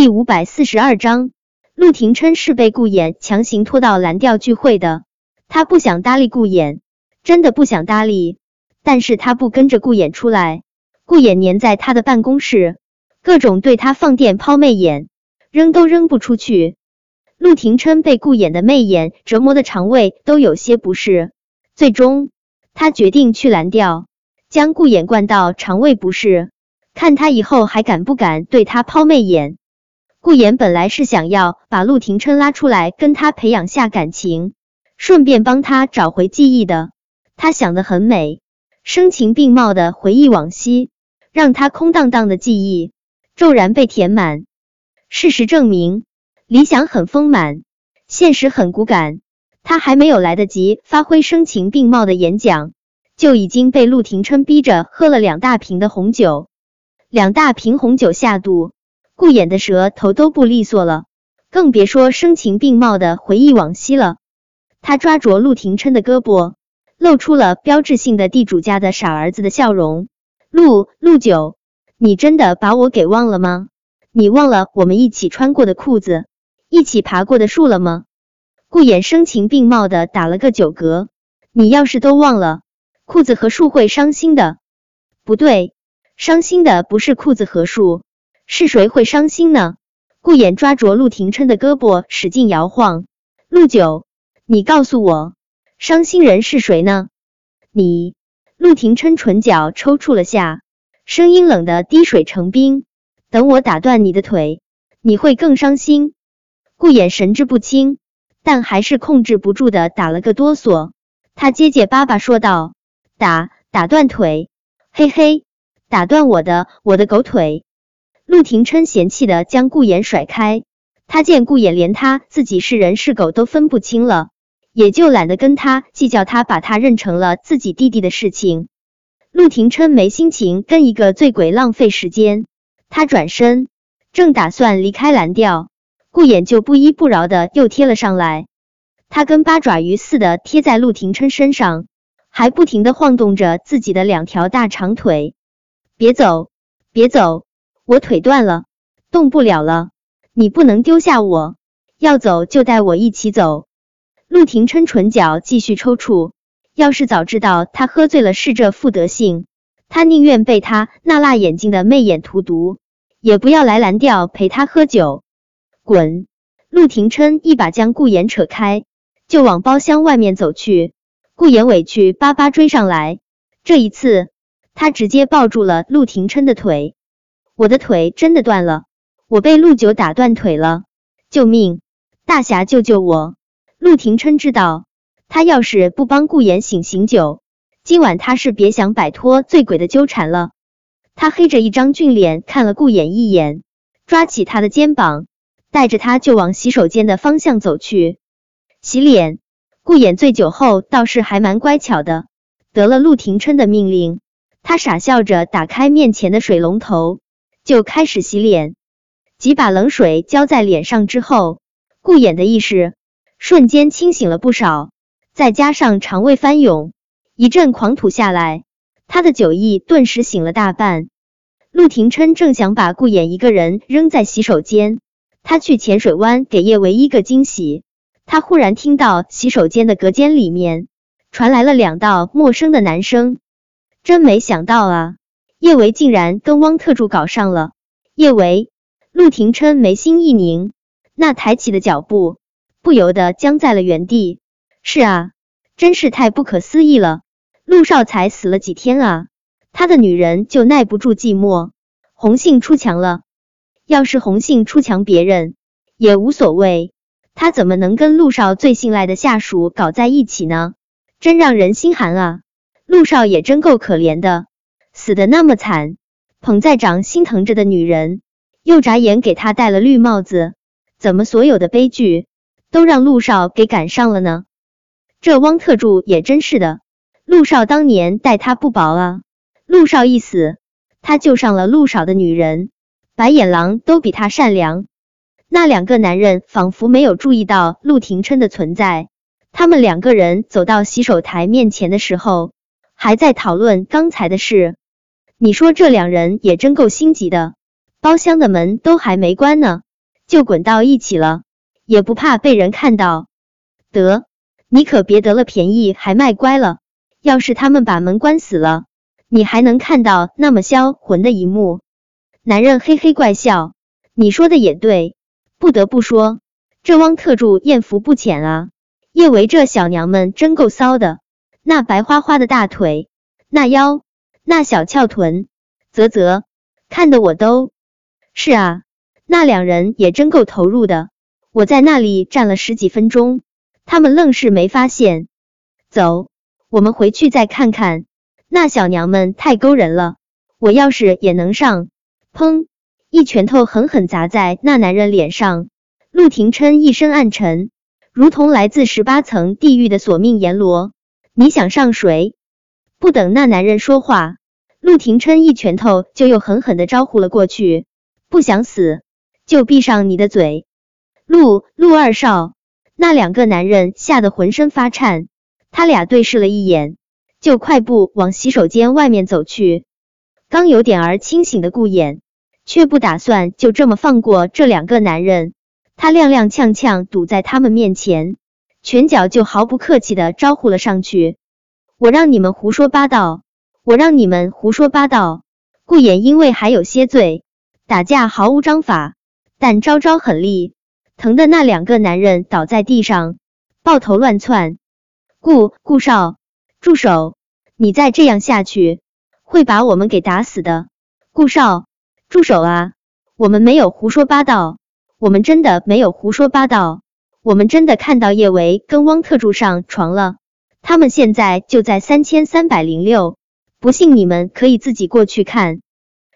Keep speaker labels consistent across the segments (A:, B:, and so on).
A: 第五百四十二章，陆廷琛是被顾衍强行拖到蓝调聚会的。他不想搭理顾衍，真的不想搭理。但是他不跟着顾衍出来，顾衍黏在他的办公室，各种对他放电抛媚眼，扔都扔不出去。陆廷琛被顾衍的媚眼折磨的肠胃都有些不适，最终他决定去蓝调，将顾衍灌到肠胃不适，看他以后还敢不敢对他抛媚眼。顾衍本来是想要把陆廷琛拉出来跟他培养下感情，顺便帮他找回记忆的。他想得很美，声情并茂的回忆往昔，让他空荡荡的记忆骤然被填满。事实证明，理想很丰满，现实很骨感。他还没有来得及发挥声情并茂的演讲，就已经被陆廷琛逼着喝了两大瓶的红酒。两大瓶红酒下肚。顾衍的舌头都不利索了，更别说声情并茂的回忆往昔了。他抓着陆廷琛的胳膊，露出了标志性的地主家的傻儿子的笑容。陆陆九，你真的把我给忘了吗？你忘了我们一起穿过的裤子，一起爬过的树了吗？顾衍声情并茂的打了个酒嗝。你要是都忘了，裤子和树会伤心的。不对，伤心的不是裤子和树。是谁会伤心呢？顾衍抓着陆廷琛的胳膊使劲摇晃。陆九，你告诉我，伤心人是谁呢？你。陆廷琛唇角抽搐了下，声音冷的滴水成冰。等我打断你的腿，你会更伤心。顾衍神志不清，但还是控制不住的打了个哆嗦。他结结巴巴说道：“打打断腿？嘿嘿，打断我的我的狗腿。”陆廷琛嫌弃的将顾衍甩开，他见顾衍连他自己是人是狗都分不清了，也就懒得跟他计较他把他认成了自己弟弟的事情。陆廷琛没心情跟一个醉鬼浪费时间，他转身正打算离开蓝调，顾衍就不依不饶的又贴了上来，他跟八爪鱼似的贴在陆廷琛身上，还不停的晃动着自己的两条大长腿。别走，别走！我腿断了，动不了了。你不能丢下我，要走就带我一起走。陆廷琛唇角继续抽搐。要是早知道他喝醉了是这副德性，他宁愿被他那辣眼睛的媚眼荼毒，也不要来蓝调陪他喝酒。滚！陆廷琛一把将顾衍扯开，就往包厢外面走去。顾衍委屈巴巴追上来，这一次他直接抱住了陆廷琛的腿。我的腿真的断了，我被陆九打断腿了！救命！大侠救救我！陆廷琛知道，他要是不帮顾衍醒醒酒，今晚他是别想摆脱醉鬼的纠缠了。他黑着一张俊脸看了顾衍一眼，抓起他的肩膀，带着他就往洗手间的方向走去。洗脸，顾衍醉酒后倒是还蛮乖巧的，得了陆廷琛的命令，他傻笑着打开面前的水龙头。就开始洗脸，几把冷水浇在脸上之后，顾衍的意识瞬间清醒了不少，再加上肠胃翻涌，一阵狂吐下来，他的酒意顿时醒了大半。陆廷琛正想把顾衍一个人扔在洗手间，他去浅水湾给叶唯一个惊喜，他忽然听到洗手间的隔间里面传来了两道陌生的男声，真没想到啊！叶维竟然跟汪特助搞上了。叶维，陆廷琛眉心一拧，那抬起的脚步不由得僵在了原地。是啊，真是太不可思议了。陆少才死了几天啊，他的女人就耐不住寂寞，红杏出墙了。要是红杏出墙别人也无所谓，他怎么能跟陆少最信赖的下属搞在一起呢？真让人心寒啊。陆少也真够可怜的。死的那么惨，捧在掌心疼着的女人又眨眼给他戴了绿帽子，怎么所有的悲剧都让陆少给赶上了呢？这汪特助也真是的，陆少当年待他不薄啊，陆少一死，他救上了陆少的女人，白眼狼都比他善良。那两个男人仿佛没有注意到陆廷琛的存在，他们两个人走到洗手台面前的时候，还在讨论刚才的事。你说这两人也真够心急的，包厢的门都还没关呢，就滚到一起了，也不怕被人看到。得，你可别得了便宜还卖乖了。要是他们把门关死了，你还能看到那么销魂的一幕？男人嘿嘿怪笑，你说的也对，不得不说，这汪特助艳福不浅啊。叶维这小娘们真够骚的，那白花花的大腿，那腰，那小翘臀，啧啧，看得我都是啊。那两人也真够投入的，我在那里站了十几分钟，他们愣是没发现。走。我们回去再看看，那小娘们太勾人了。我要是也能上，砰！一拳头狠狠砸在那男人脸上。陆廷琛一身暗沉，如同来自十八层地狱的索命阎罗。你想上谁？不等那男人说话，陆廷琛一拳头就又狠狠的招呼了过去。不想死，就闭上你的嘴。陆陆二少，那两个男人吓得浑身发颤。他俩对视了一眼，就快步往洗手间外面走去。刚有点儿清醒的顾衍，却不打算就这么放过这两个男人。他踉踉跄跄堵在他们面前，拳脚就毫不客气的招呼了上去：“我让你们胡说八道！我让你们胡说八道！”顾衍因为还有些醉，打架毫无章法，但招招狠厉，疼的那两个男人倒在地上，抱头乱窜。顾顾少，住手！你再这样下去，会把我们给打死的。顾少，住手啊！我们没有胡说八道，我们真的没有胡说八道，我们真的看到叶维跟汪特助上床了。他们现在就在三千三百零六，不信你们可以自己过去看。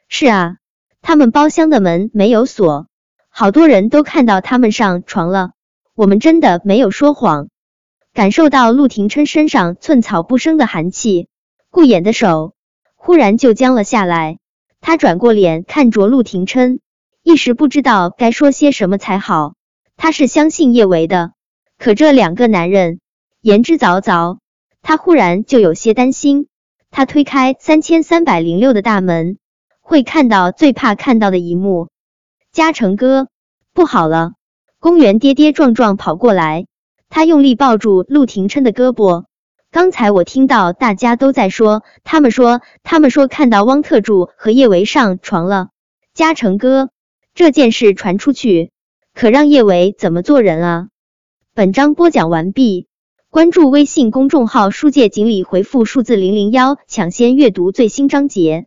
A: 是啊，他们包厢的门没有锁，好多人都看到他们上床了。我们真的没有说谎。感受到陆廷琛身上寸草不生的寒气，顾衍的手忽然就僵了下来。他转过脸看着陆廷琛，一时不知道该说些什么才好。他是相信叶维的，可这两个男人言之凿凿，他忽然就有些担心。他推开三千三百零六的大门，会看到最怕看到的一幕。嘉诚哥，不好了！公园跌跌撞撞跑过来。他用力抱住陆廷琛的胳膊。刚才我听到大家都在说，他们说，他们说看到汪特助和叶维上床了。嘉诚哥，这件事传出去，可让叶维怎么做人啊？本章播讲完毕，关注微信公众号“书界锦鲤”，回复数字零零幺，抢先阅读最新章节。